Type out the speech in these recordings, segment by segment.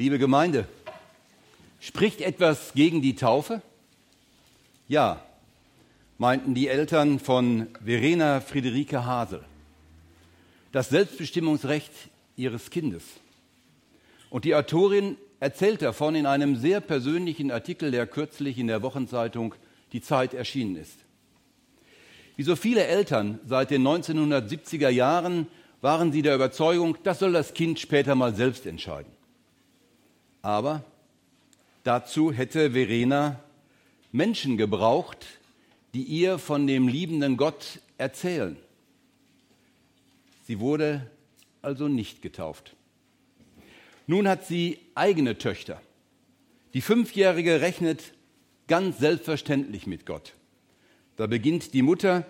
Liebe Gemeinde, spricht etwas gegen die Taufe? Ja, meinten die Eltern von Verena Friederike Hasel. Das Selbstbestimmungsrecht ihres Kindes. Und die Autorin erzählt davon in einem sehr persönlichen Artikel, der kürzlich in der Wochenzeitung Die Zeit erschienen ist. Wie so viele Eltern seit den 1970er Jahren waren sie der Überzeugung, das soll das Kind später mal selbst entscheiden. Aber dazu hätte Verena Menschen gebraucht, die ihr von dem liebenden Gott erzählen. Sie wurde also nicht getauft. Nun hat sie eigene Töchter. Die Fünfjährige rechnet ganz selbstverständlich mit Gott. Da beginnt die Mutter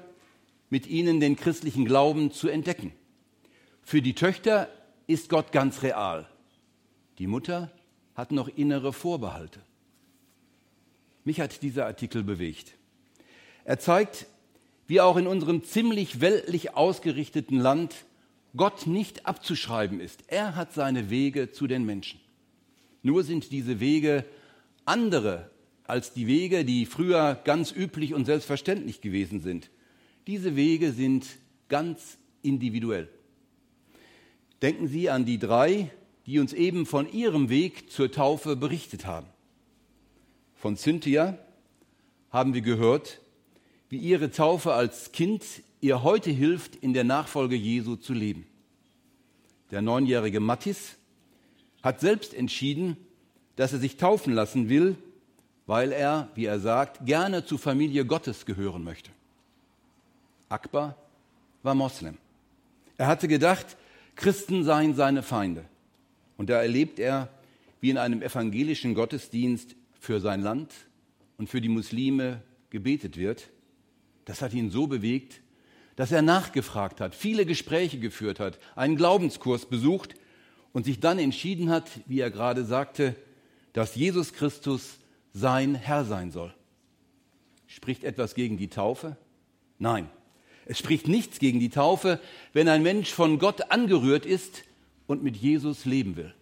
mit ihnen den christlichen Glauben zu entdecken. Für die Töchter ist Gott ganz real. Die Mutter hat noch innere Vorbehalte. Mich hat dieser Artikel bewegt. Er zeigt, wie auch in unserem ziemlich weltlich ausgerichteten Land Gott nicht abzuschreiben ist. Er hat seine Wege zu den Menschen. Nur sind diese Wege andere als die Wege, die früher ganz üblich und selbstverständlich gewesen sind. Diese Wege sind ganz individuell. Denken Sie an die drei, die uns eben von ihrem Weg zur Taufe berichtet haben. Von Cynthia haben wir gehört, wie ihre Taufe als Kind ihr heute hilft, in der Nachfolge Jesu zu leben. Der neunjährige Mattis hat selbst entschieden, dass er sich taufen lassen will, weil er, wie er sagt, gerne zur Familie Gottes gehören möchte. Akbar war Moslem. Er hatte gedacht, Christen seien seine Feinde. Und da erlebt er, wie in einem evangelischen Gottesdienst für sein Land und für die Muslime gebetet wird. Das hat ihn so bewegt, dass er nachgefragt hat, viele Gespräche geführt hat, einen Glaubenskurs besucht und sich dann entschieden hat, wie er gerade sagte, dass Jesus Christus sein Herr sein soll. Spricht etwas gegen die Taufe? Nein, es spricht nichts gegen die Taufe, wenn ein Mensch von Gott angerührt ist und mit Jesus leben will.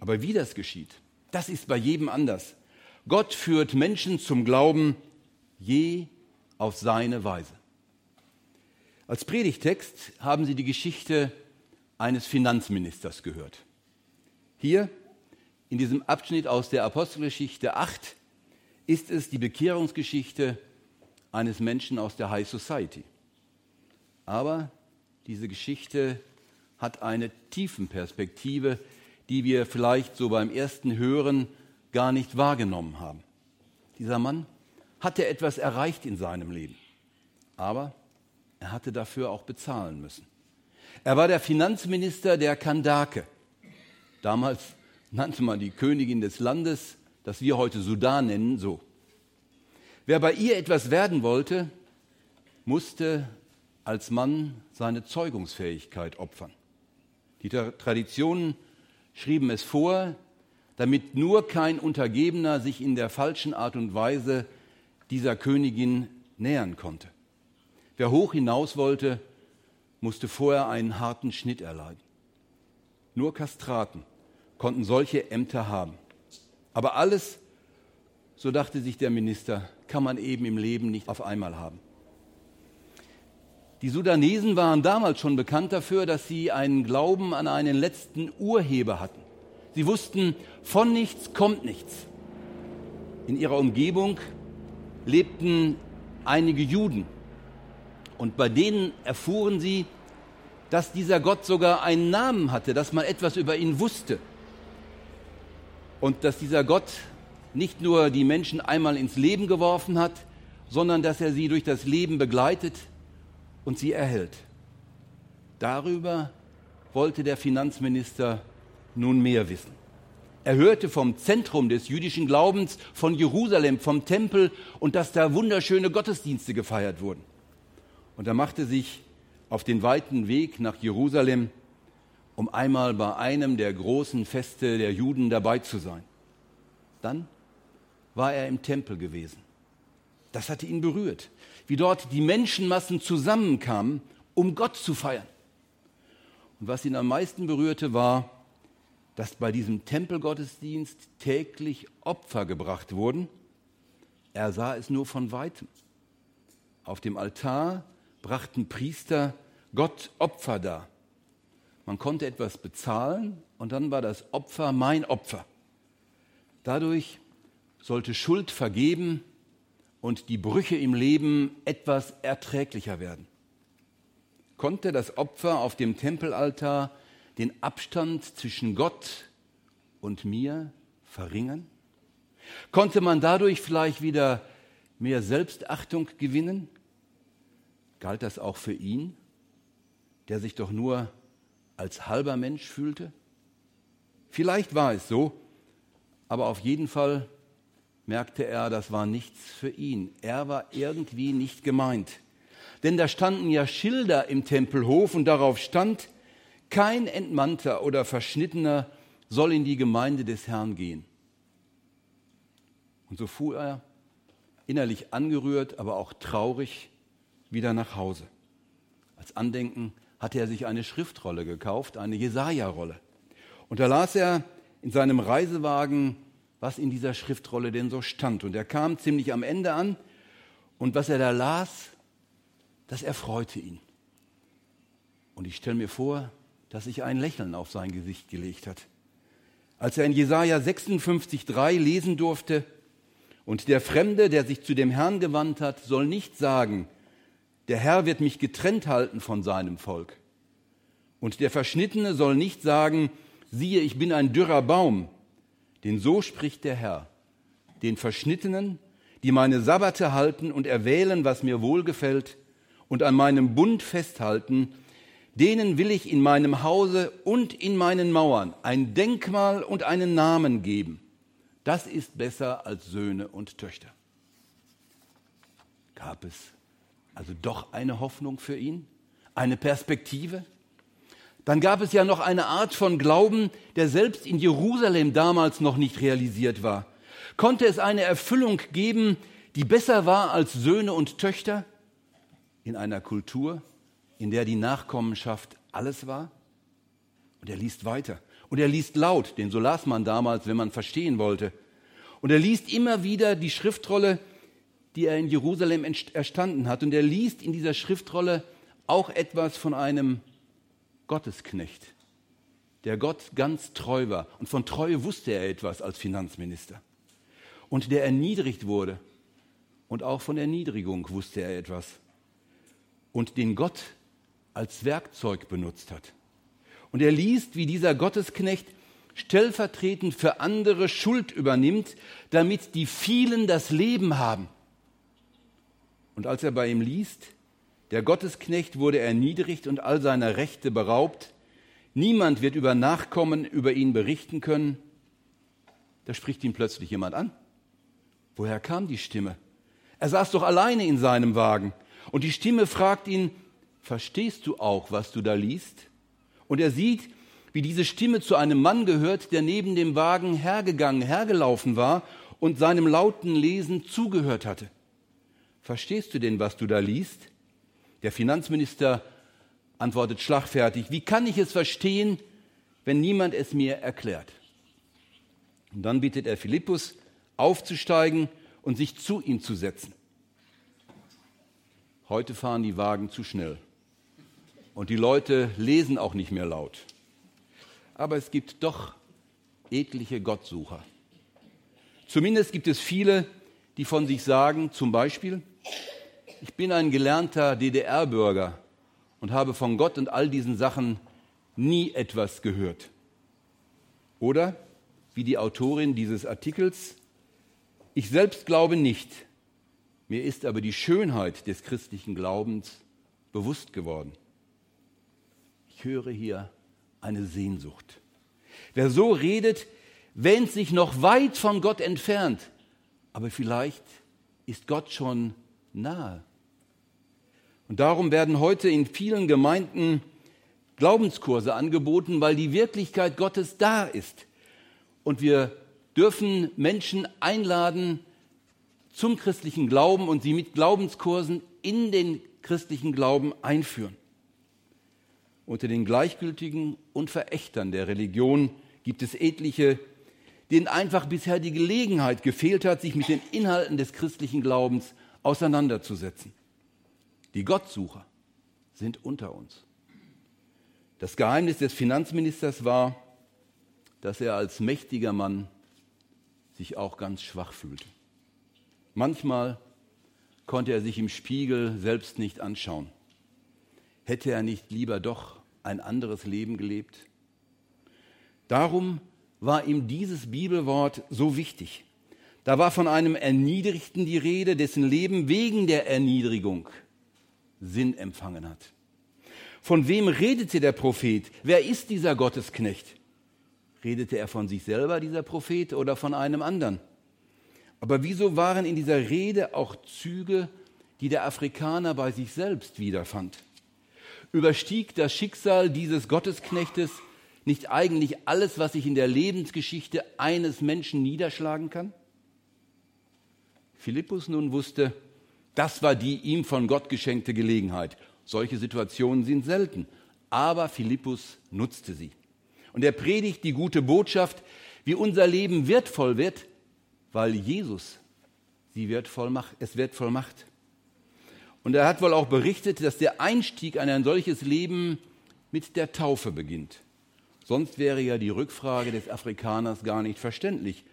Aber wie das geschieht, das ist bei jedem anders. Gott führt Menschen zum Glauben je auf seine Weise. Als Predigtext haben Sie die Geschichte eines Finanzministers gehört. Hier in diesem Abschnitt aus der Apostelgeschichte 8 ist es die Bekehrungsgeschichte eines Menschen aus der High Society. Aber diese Geschichte hat eine Tiefenperspektive, die wir vielleicht so beim ersten Hören gar nicht wahrgenommen haben. Dieser Mann hatte etwas erreicht in seinem Leben, aber er hatte dafür auch bezahlen müssen. Er war der Finanzminister der Kandake. Damals nannte man die Königin des Landes, das wir heute Sudan nennen, so. Wer bei ihr etwas werden wollte, musste als Mann seine Zeugungsfähigkeit opfern. Die Traditionen schrieben es vor, damit nur kein Untergebener sich in der falschen Art und Weise dieser Königin nähern konnte. Wer hoch hinaus wollte, musste vorher einen harten Schnitt erleiden. Nur Kastraten konnten solche Ämter haben. Aber alles, so dachte sich der Minister, kann man eben im Leben nicht auf einmal haben. Die Sudanesen waren damals schon bekannt dafür, dass sie einen Glauben an einen letzten Urheber hatten. Sie wussten, von nichts kommt nichts. In ihrer Umgebung lebten einige Juden und bei denen erfuhren sie, dass dieser Gott sogar einen Namen hatte, dass man etwas über ihn wusste und dass dieser Gott nicht nur die Menschen einmal ins Leben geworfen hat, sondern dass er sie durch das Leben begleitet und sie erhält. Darüber wollte der Finanzminister nun mehr wissen. Er hörte vom Zentrum des jüdischen Glaubens, von Jerusalem, vom Tempel und dass da wunderschöne Gottesdienste gefeiert wurden. Und er machte sich auf den weiten Weg nach Jerusalem, um einmal bei einem der großen Feste der Juden dabei zu sein. Dann war er im Tempel gewesen. Das hatte ihn berührt wie dort die Menschenmassen zusammenkamen, um Gott zu feiern. Und was ihn am meisten berührte, war, dass bei diesem Tempelgottesdienst täglich Opfer gebracht wurden. Er sah es nur von weitem. Auf dem Altar brachten Priester Gott Opfer dar. Man konnte etwas bezahlen und dann war das Opfer mein Opfer. Dadurch sollte Schuld vergeben und die Brüche im Leben etwas erträglicher werden. Konnte das Opfer auf dem Tempelaltar den Abstand zwischen Gott und mir verringern? Konnte man dadurch vielleicht wieder mehr Selbstachtung gewinnen? Galt das auch für ihn, der sich doch nur als halber Mensch fühlte? Vielleicht war es so, aber auf jeden Fall merkte er, das war nichts für ihn. Er war irgendwie nicht gemeint. Denn da standen ja Schilder im Tempelhof und darauf stand, kein Entmannter oder Verschnittener soll in die Gemeinde des Herrn gehen. Und so fuhr er, innerlich angerührt, aber auch traurig, wieder nach Hause. Als Andenken hatte er sich eine Schriftrolle gekauft, eine Jesaja-Rolle. Und da las er in seinem Reisewagen, was in dieser Schriftrolle denn so stand. Und er kam ziemlich am Ende an und was er da las, das erfreute ihn. Und ich stelle mir vor, dass sich ein Lächeln auf sein Gesicht gelegt hat. Als er in Jesaja 56,3 lesen durfte, und der Fremde, der sich zu dem Herrn gewandt hat, soll nicht sagen, der Herr wird mich getrennt halten von seinem Volk. Und der Verschnittene soll nicht sagen, siehe, ich bin ein dürrer Baum, denn so spricht der Herr. Den Verschnittenen, die meine Sabbate halten und erwählen, was mir wohlgefällt, und an meinem Bund festhalten, denen will ich in meinem Hause und in meinen Mauern ein Denkmal und einen Namen geben. Das ist besser als Söhne und Töchter. Gab es also doch eine Hoffnung für ihn, eine Perspektive? Dann gab es ja noch eine Art von Glauben, der selbst in Jerusalem damals noch nicht realisiert war. Konnte es eine Erfüllung geben, die besser war als Söhne und Töchter in einer Kultur, in der die Nachkommenschaft alles war? Und er liest weiter. Und er liest laut, den so las man damals, wenn man verstehen wollte. Und er liest immer wieder die Schriftrolle, die er in Jerusalem erstanden hat. Und er liest in dieser Schriftrolle auch etwas von einem Gottesknecht, der Gott ganz treu war. Und von Treue wusste er etwas als Finanzminister. Und der erniedrigt wurde. Und auch von Erniedrigung wusste er etwas. Und den Gott als Werkzeug benutzt hat. Und er liest, wie dieser Gottesknecht stellvertretend für andere Schuld übernimmt, damit die vielen das Leben haben. Und als er bei ihm liest, der Gottesknecht wurde erniedrigt und all seiner Rechte beraubt. Niemand wird über Nachkommen über ihn berichten können. Da spricht ihn plötzlich jemand an. Woher kam die Stimme? Er saß doch alleine in seinem Wagen. Und die Stimme fragt ihn, verstehst du auch, was du da liest? Und er sieht, wie diese Stimme zu einem Mann gehört, der neben dem Wagen hergegangen, hergelaufen war und seinem lauten Lesen zugehört hatte. Verstehst du denn, was du da liest? Der Finanzminister antwortet schlagfertig, wie kann ich es verstehen, wenn niemand es mir erklärt? Und dann bittet er Philippus, aufzusteigen und sich zu ihm zu setzen. Heute fahren die Wagen zu schnell und die Leute lesen auch nicht mehr laut. Aber es gibt doch etliche Gottsucher. Zumindest gibt es viele, die von sich sagen, zum Beispiel, ich bin ein gelernter DDR-Bürger und habe von Gott und all diesen Sachen nie etwas gehört. Oder, wie die Autorin dieses Artikels, ich selbst glaube nicht, mir ist aber die Schönheit des christlichen Glaubens bewusst geworden. Ich höre hier eine Sehnsucht. Wer so redet, wähnt sich noch weit von Gott entfernt, aber vielleicht ist Gott schon nahe. Und darum werden heute in vielen Gemeinden Glaubenskurse angeboten, weil die Wirklichkeit Gottes da ist. Und wir dürfen Menschen einladen zum christlichen Glauben und sie mit Glaubenskursen in den christlichen Glauben einführen. Unter den Gleichgültigen und Verächtern der Religion gibt es etliche, denen einfach bisher die Gelegenheit gefehlt hat, sich mit den Inhalten des christlichen Glaubens auseinanderzusetzen. Die Gottsucher sind unter uns. Das Geheimnis des Finanzministers war, dass er als mächtiger Mann sich auch ganz schwach fühlte. Manchmal konnte er sich im Spiegel selbst nicht anschauen. Hätte er nicht lieber doch ein anderes Leben gelebt? Darum war ihm dieses Bibelwort so wichtig. Da war von einem Erniedrigten die Rede, dessen Leben wegen der Erniedrigung Sinn empfangen hat. Von wem redete der Prophet? Wer ist dieser Gottesknecht? Redete er von sich selber, dieser Prophet, oder von einem anderen? Aber wieso waren in dieser Rede auch Züge, die der Afrikaner bei sich selbst wiederfand? Überstieg das Schicksal dieses Gottesknechtes nicht eigentlich alles, was sich in der Lebensgeschichte eines Menschen niederschlagen kann? Philippus nun wusste, das war die ihm von Gott geschenkte Gelegenheit. Solche Situationen sind selten, aber Philippus nutzte sie. Und er predigt die gute Botschaft, wie unser Leben wertvoll wird, weil Jesus sie wertvoll macht, es wertvoll macht. Und er hat wohl auch berichtet, dass der Einstieg in ein solches Leben mit der Taufe beginnt. Sonst wäre ja die Rückfrage des Afrikaners gar nicht verständlich.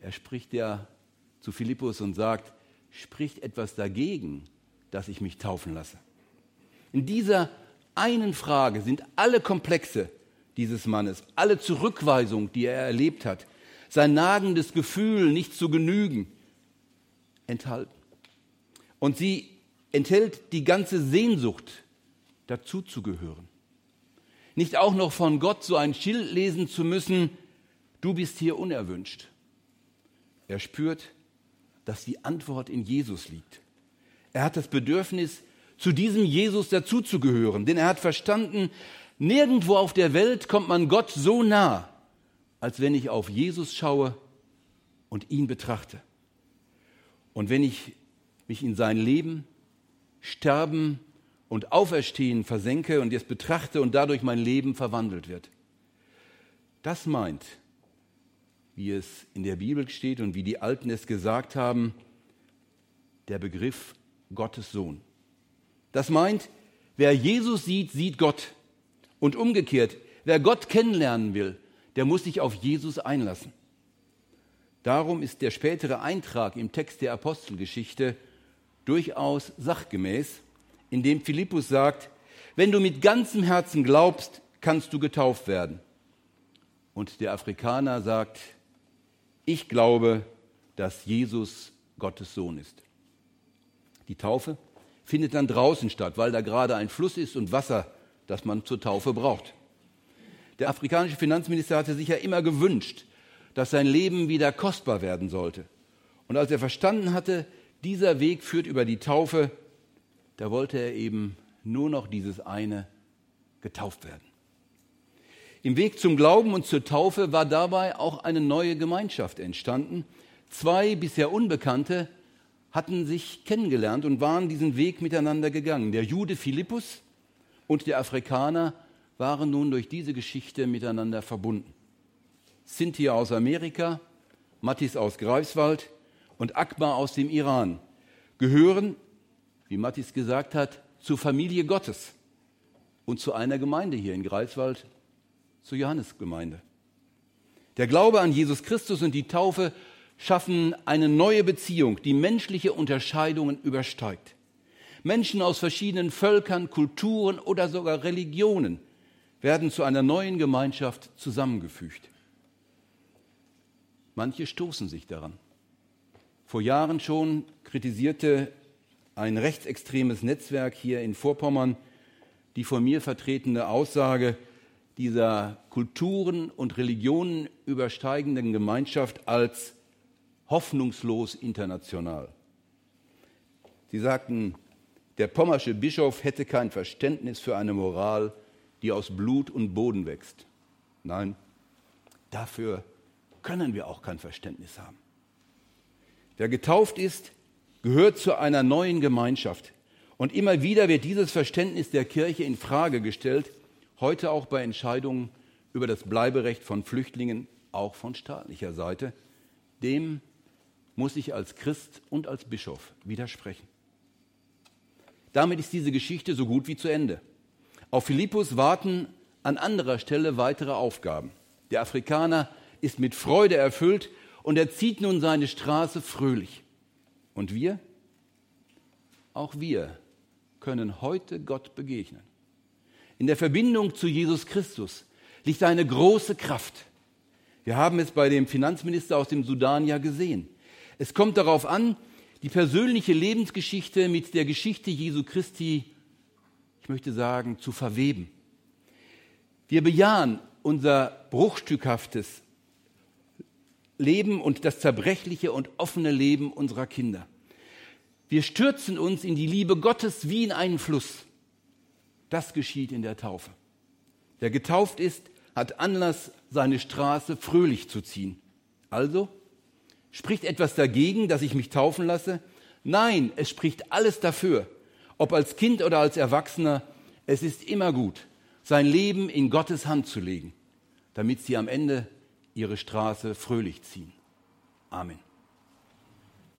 Er spricht ja zu Philippus und sagt, spricht etwas dagegen, dass ich mich taufen lasse. In dieser einen Frage sind alle Komplexe dieses Mannes, alle Zurückweisung, die er erlebt hat, sein nagendes Gefühl, nicht zu genügen, enthalten. Und sie enthält die ganze Sehnsucht, dazuzugehören. Nicht auch noch von Gott so ein Schild lesen zu müssen, du bist hier unerwünscht. Er spürt, dass die Antwort in Jesus liegt. Er hat das Bedürfnis, zu diesem Jesus dazuzugehören, denn er hat verstanden, nirgendwo auf der Welt kommt man Gott so nah, als wenn ich auf Jesus schaue und ihn betrachte. Und wenn ich mich in sein Leben, Sterben und Auferstehen versenke und es betrachte und dadurch mein Leben verwandelt wird. Das meint, wie es in der Bibel steht und wie die Alten es gesagt haben, der Begriff Gottes Sohn. Das meint, wer Jesus sieht, sieht Gott. Und umgekehrt, wer Gott kennenlernen will, der muss sich auf Jesus einlassen. Darum ist der spätere Eintrag im Text der Apostelgeschichte durchaus sachgemäß in dem Philippus sagt, wenn du mit ganzem Herzen glaubst, kannst du getauft werden. Und der Afrikaner sagt, ich glaube, dass Jesus Gottes Sohn ist. Die Taufe findet dann draußen statt, weil da gerade ein Fluss ist und Wasser, das man zur Taufe braucht. Der afrikanische Finanzminister hatte sich ja immer gewünscht, dass sein Leben wieder kostbar werden sollte. Und als er verstanden hatte, dieser Weg führt über die Taufe, da wollte er eben nur noch dieses eine getauft werden. Im Weg zum Glauben und zur Taufe war dabei auch eine neue Gemeinschaft entstanden. Zwei bisher Unbekannte hatten sich kennengelernt und waren diesen Weg miteinander gegangen. Der Jude Philippus und der Afrikaner waren nun durch diese Geschichte miteinander verbunden. Cynthia aus Amerika, Mattis aus Greifswald und Akbar aus dem Iran gehören wie Mattis gesagt hat, zur Familie Gottes und zu einer Gemeinde hier in Greifswald, zur Johannesgemeinde. Der Glaube an Jesus Christus und die Taufe schaffen eine neue Beziehung, die menschliche Unterscheidungen übersteigt. Menschen aus verschiedenen Völkern, Kulturen oder sogar Religionen werden zu einer neuen Gemeinschaft zusammengefügt. Manche stoßen sich daran. Vor Jahren schon kritisierte ein rechtsextremes Netzwerk hier in Vorpommern die von mir vertretene Aussage dieser Kulturen und Religionen übersteigenden Gemeinschaft als hoffnungslos international. Sie sagten, der pommersche Bischof hätte kein Verständnis für eine Moral, die aus Blut und Boden wächst. Nein, dafür können wir auch kein Verständnis haben. Wer getauft ist, gehört zu einer neuen Gemeinschaft. Und immer wieder wird dieses Verständnis der Kirche in Frage gestellt, heute auch bei Entscheidungen über das Bleiberecht von Flüchtlingen, auch von staatlicher Seite, dem muss ich als Christ und als Bischof widersprechen. Damit ist diese Geschichte so gut wie zu Ende. Auf Philippus warten an anderer Stelle weitere Aufgaben. Der Afrikaner ist mit Freude erfüllt und er zieht nun seine Straße fröhlich. Und wir? Auch wir können heute Gott begegnen. In der Verbindung zu Jesus Christus liegt eine große Kraft. Wir haben es bei dem Finanzminister aus dem Sudan ja gesehen. Es kommt darauf an, die persönliche Lebensgeschichte mit der Geschichte Jesu Christi, ich möchte sagen, zu verweben. Wir bejahen unser bruchstückhaftes Leben und das zerbrechliche und offene Leben unserer Kinder. Wir stürzen uns in die Liebe Gottes wie in einen Fluss. Das geschieht in der Taufe. Wer getauft ist, hat Anlass, seine Straße fröhlich zu ziehen. Also, spricht etwas dagegen, dass ich mich taufen lasse? Nein, es spricht alles dafür. Ob als Kind oder als Erwachsener, es ist immer gut, sein Leben in Gottes Hand zu legen, damit sie am Ende ihre Straße fröhlich ziehen. Amen.